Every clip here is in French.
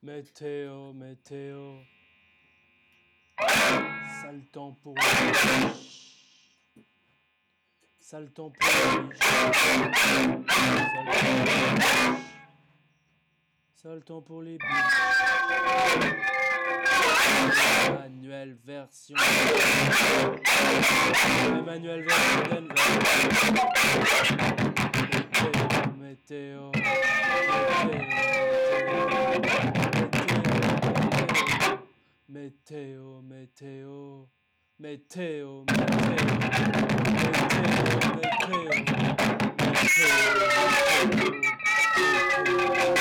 Météo, météo. Sale temps pour les. Sale temps pour les riches. Sale pour les biches. Emmanuel version. Emmanuel version. Météo, météo. Météo, météo, météo, météo, météo,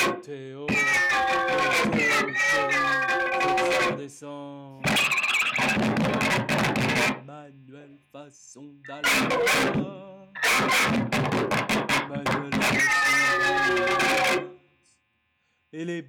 météo, météo, descend. Manuel façon d'Allah. Manuel. Et les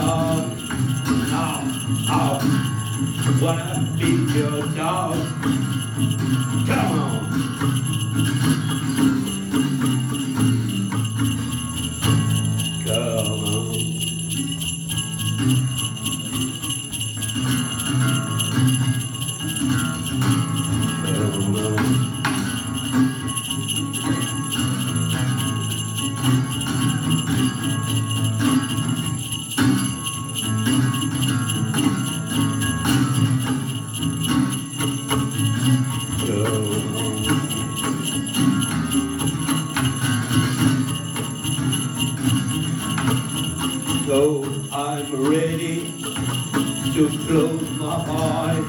dog. Now I wanna be your dog. Come on. Ready to close my eyes.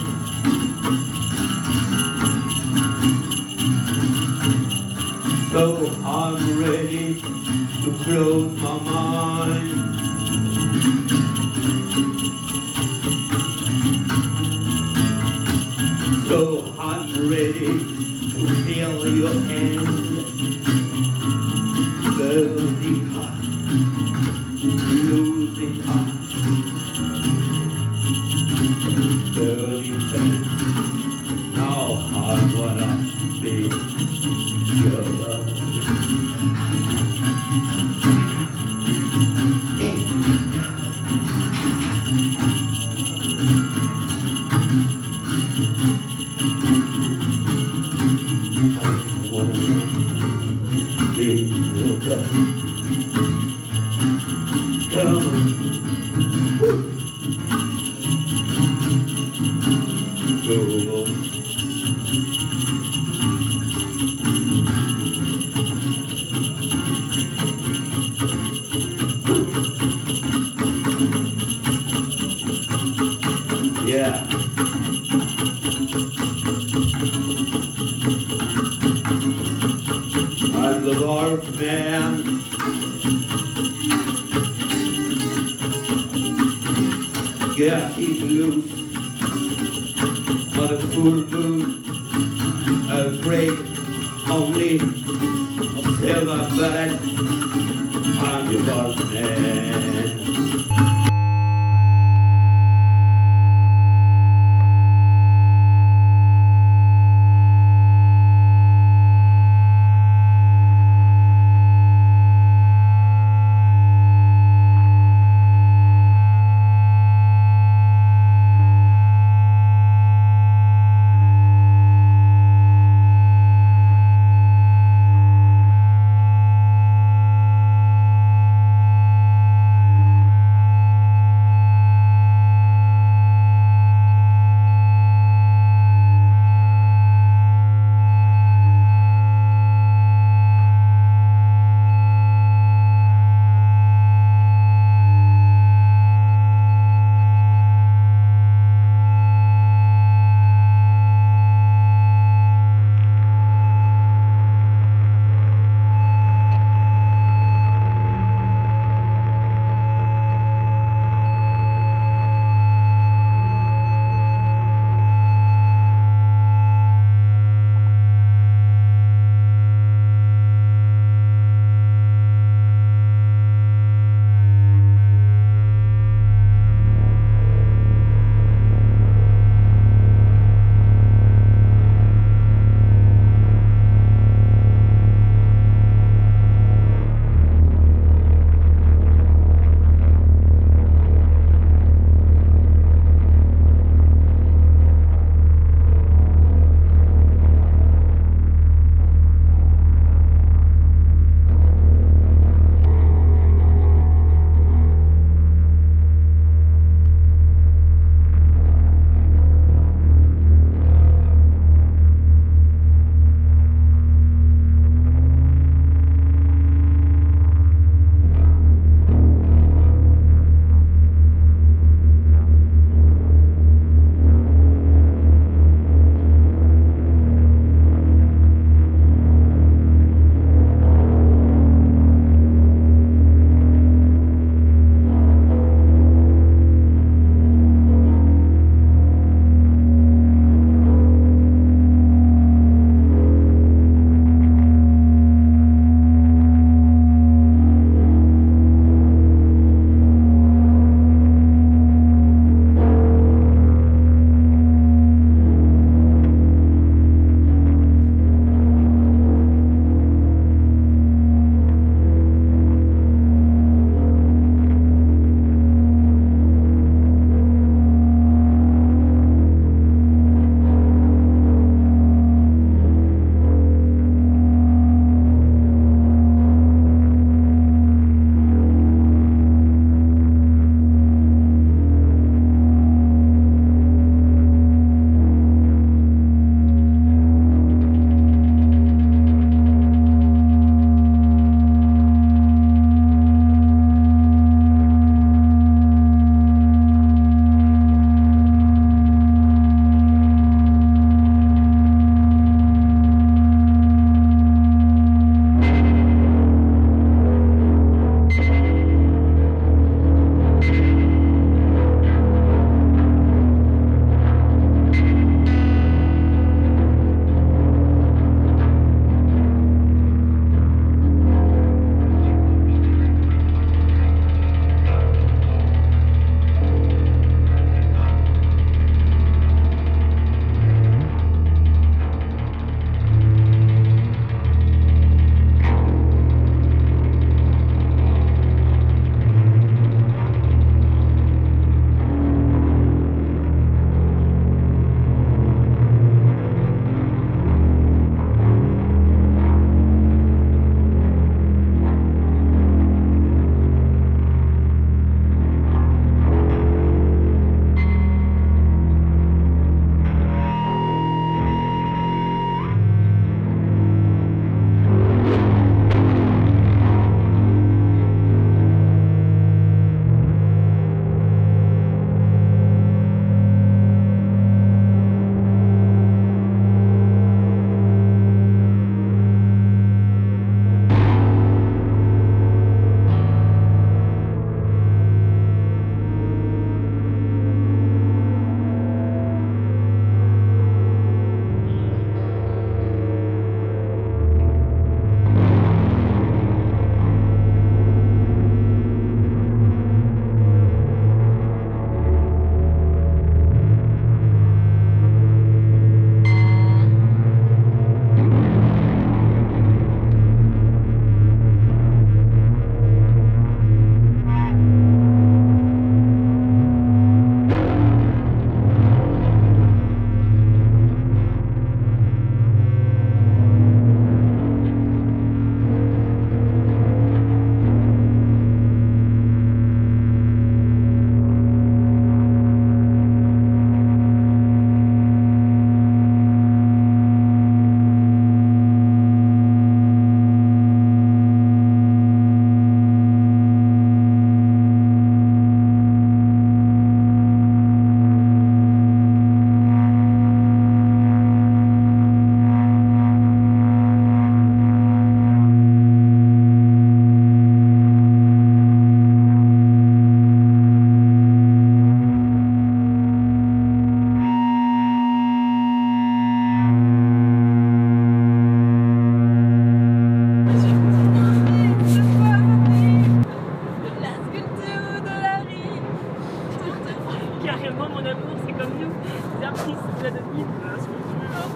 Carrément mon amour, c'est comme nous, les artistes de la devine.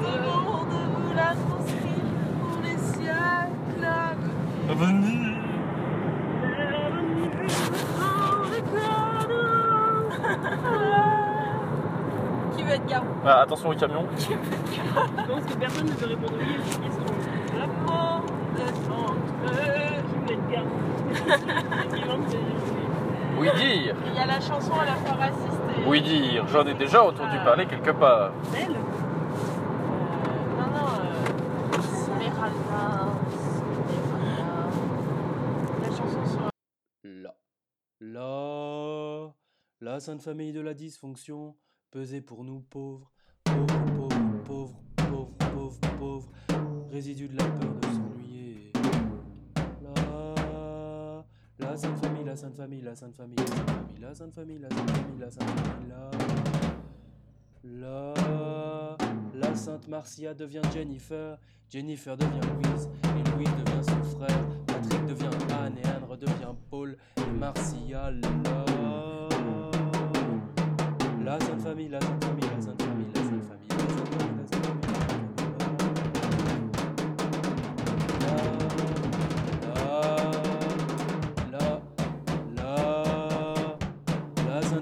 Comment de vous la construire pour les siècles Avenir. Qui veut être garou Ah, attention au camion. Je pense que personne ne peut répondre oui à cette question. L'amour de entre Qui veut être garou Oui dire. Il y a la chanson à la fois raciste. Oui dire. J'en ai déjà entendu parler quelque part. Belle Euh, non, non, euh, Esmeralda, Esmeralda. La chanson sur... La. La. La sainte famille de la dysfonction, pesée pour nous pauvres, pauvres, pauvres, pauvres, pauvres, pauvres, pauvres, résidu de la peur de s'ennuyer. La. Sainte famille, la sainte famille, la sainte famille, la sainte famille, la sainte famille, la sainte famille, la sainte famille, la. La. La sainte Marcia devient Jennifer, Jennifer devient Louise, et Louise devient son frère, Patrick devient Anne, et Anne redevient Paul, et Marcia, la. La sainte famille, la sainte famille, la sainte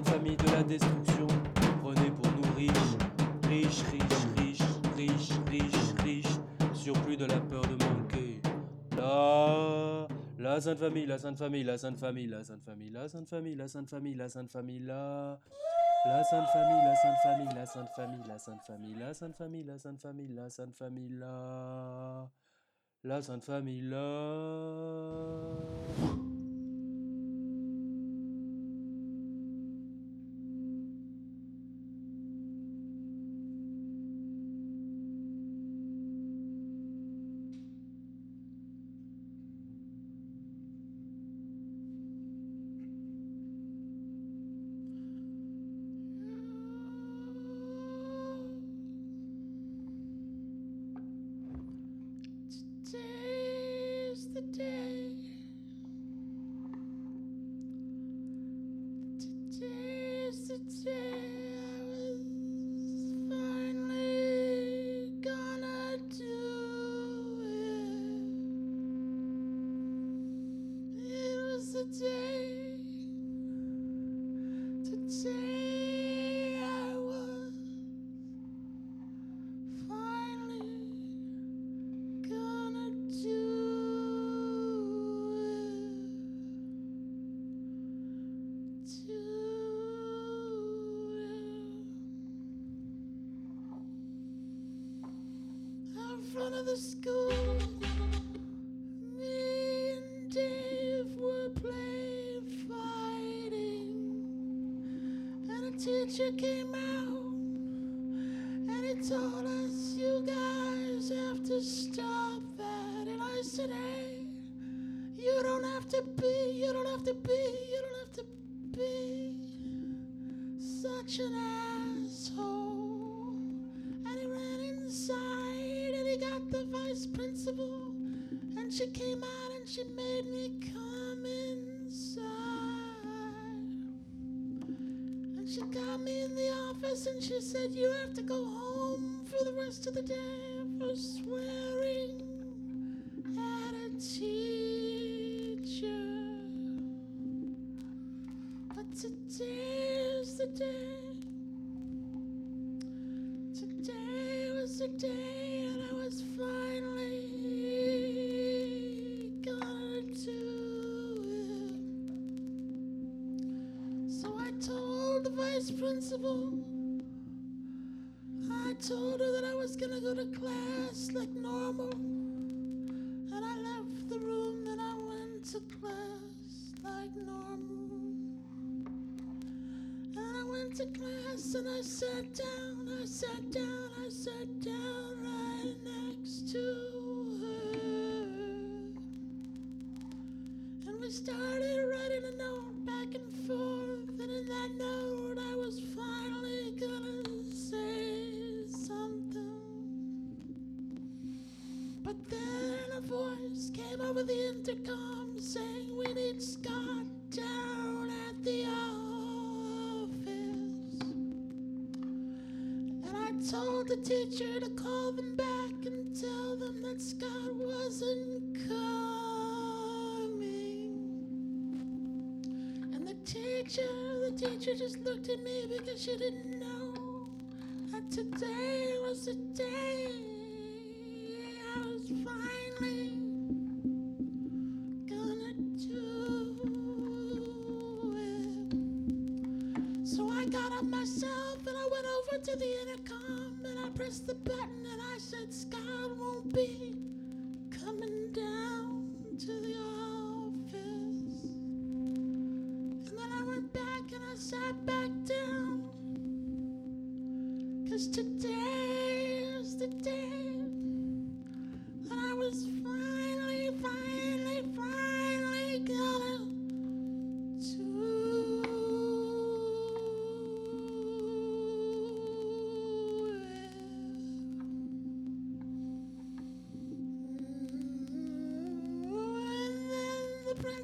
famille de la destruction, prenez pour nous riches, riches, riches, riches, riches, riches, riches, surplus de la peur de manquer. La la sainte famille, la sainte famille, la sainte famille, la sainte famille, la sainte famille, la sainte famille, la sainte famille, la la sainte famille, la sainte famille, la sainte famille, la sainte famille, la sainte famille, la sainte famille, la sainte famille, la la sainte famille, la the school, me and Dave were playing fighting, and a teacher came out. And she said, You have to go home for the rest of the day for swearing at a teacher. But today's the day. Today was the day, and I was finally gonna do it. So I told the vice principal. Told her that I was gonna go to class like normal. And I left the room and I went to class like normal. And I went to class and I sat down, I sat down, I sat down right next to her. And we started to come saying we need Scott down at the office. And I told the teacher to call them back and tell them that Scott wasn't coming. And the teacher, the teacher just looked at me because she didn't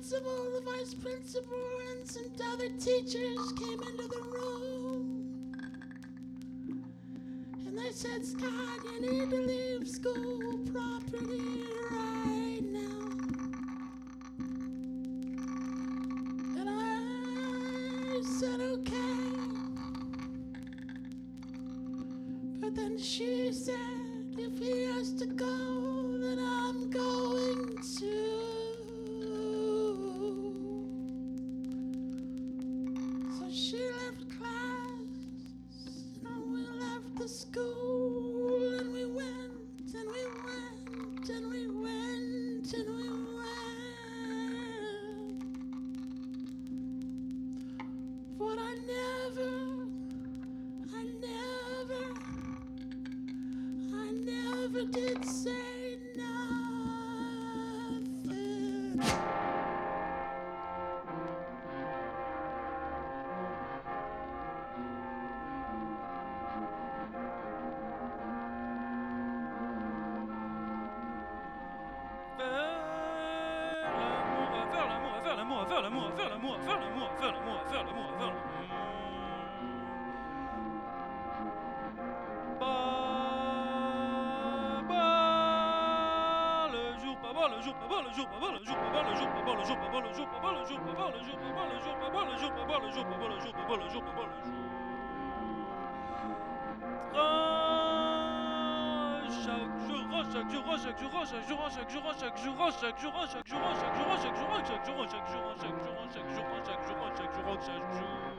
principal, the vice principal, and some other teachers came into the room. And they said, Scott, you need to leave school property right now. And I said, okay. But then she said, if he has to go, pas pas le jour, pas pas le jour, pas pas le jour, pas pas le jour, pas pas le jour, pas pas le jour, pas pas le jour, pas pas le jour, pas pas le jour, pas pas le jour, pas pas le jour, pas pas le jour, pas pas le jour. Chaque jour, chaque jour, chaque jour, chaque jour, chaque jour, chaque jour, chaque jour, chaque jour, chaque jour, chaque jour, chaque jour, chaque jour, chaque jour, chaque jour, chaque jour, chaque jour, chaque jour. Faire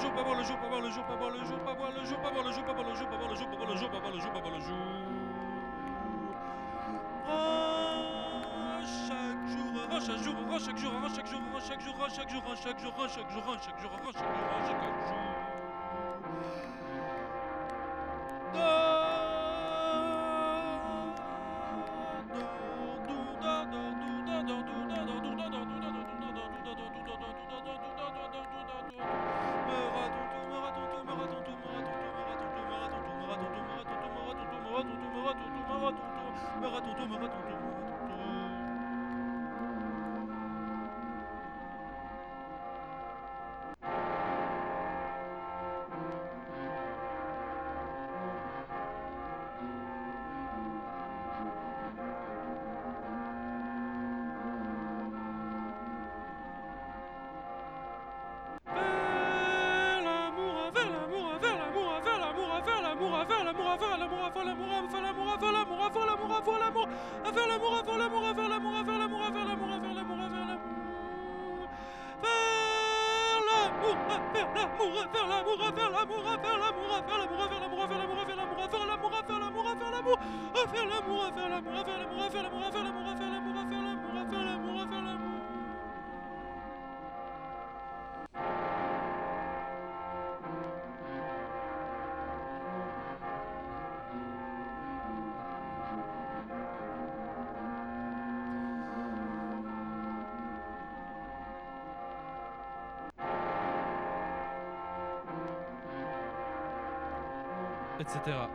jour, pas voir le jour, pas voir le jour, pas voir le jour, pas voir le jour, pas voir le jour, pas voir le jour, pas voir le jour, pas voir le jour, pas voir le jour, pas voir le jour, le jour. Ah, chaque jour, ah, chaque jour, ah, chaque jour, ah, chaque jour, ah, chaque jour, ah, chaque jour, ah, chaque jour, ah, chaque jour, ah, chaque jour, ah, chaque jour, ah, chaque jour. Etc.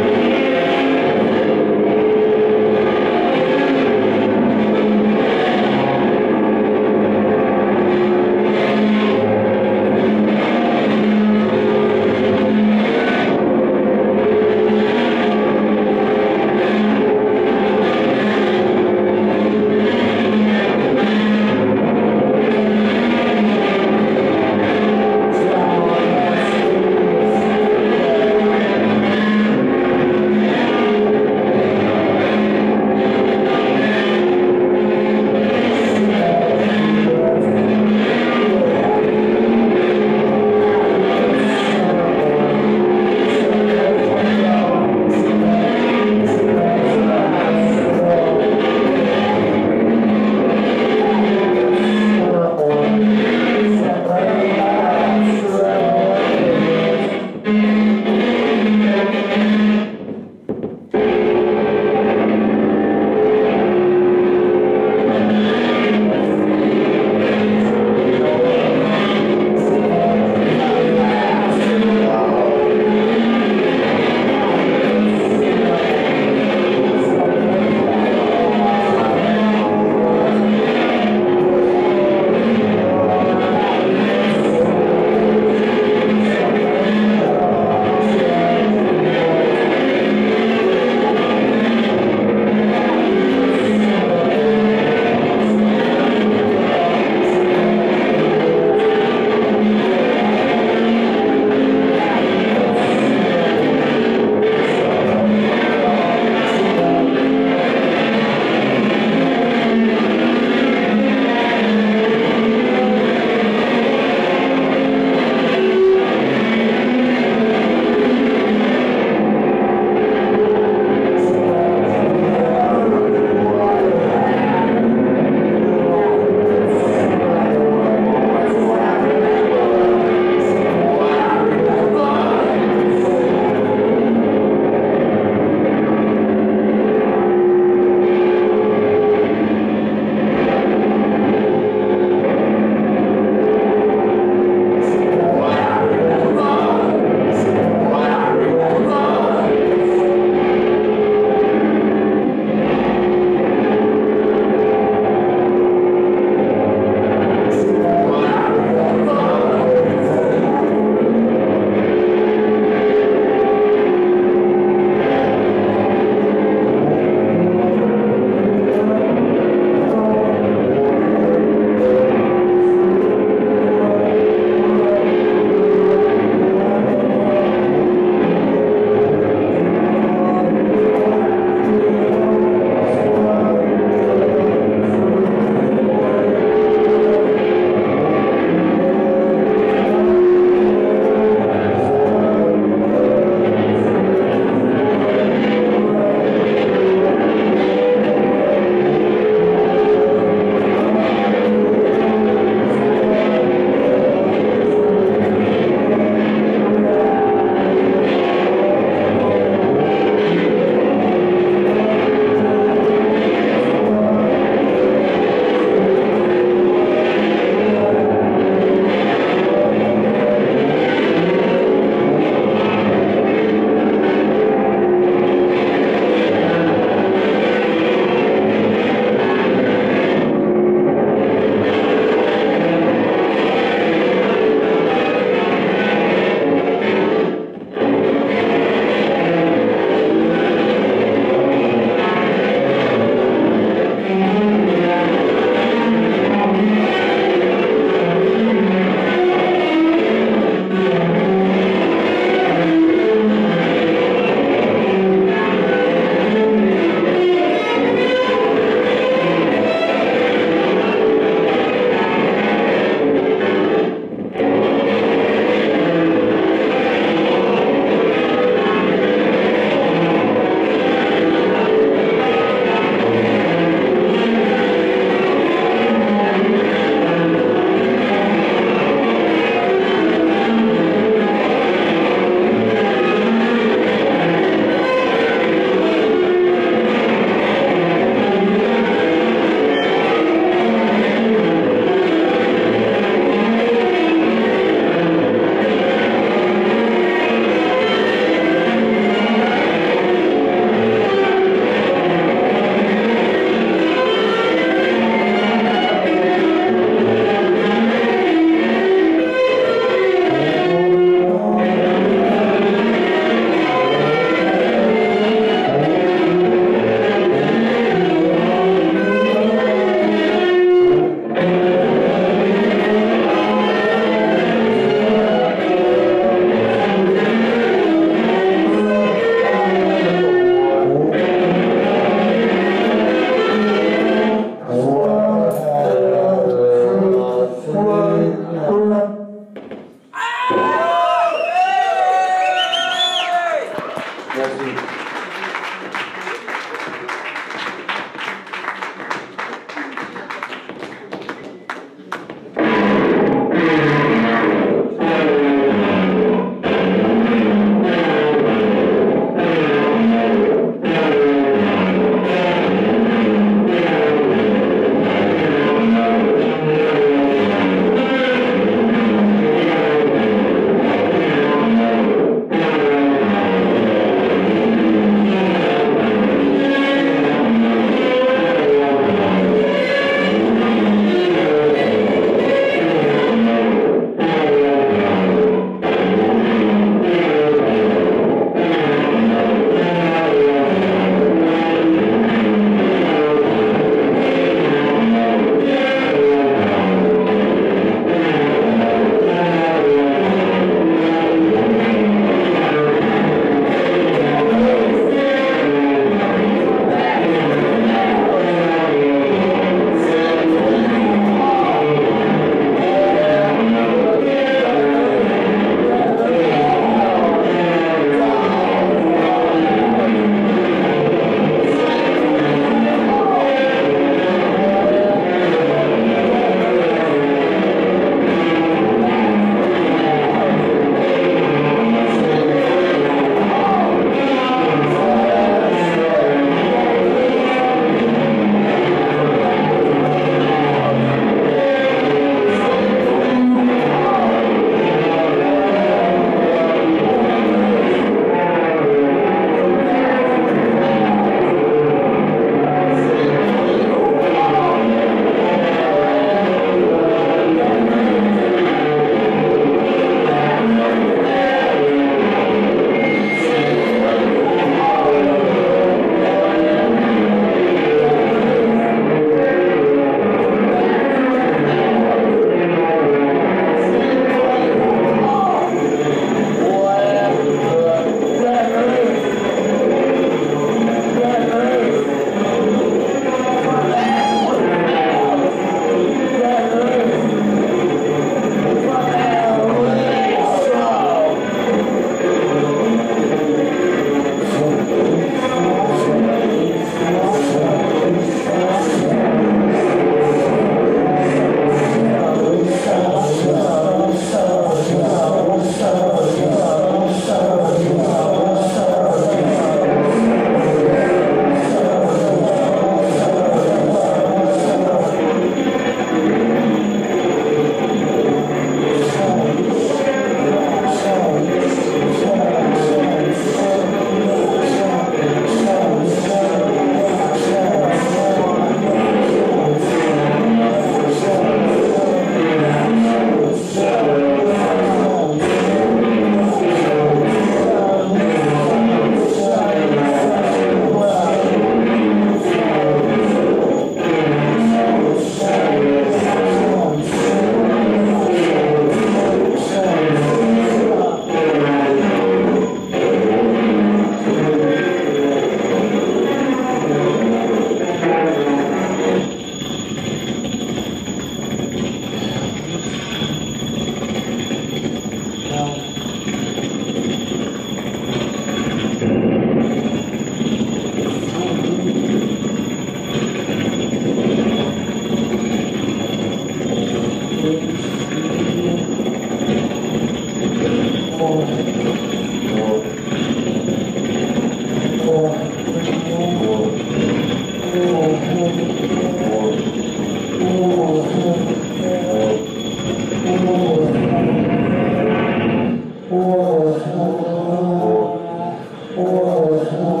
Lord.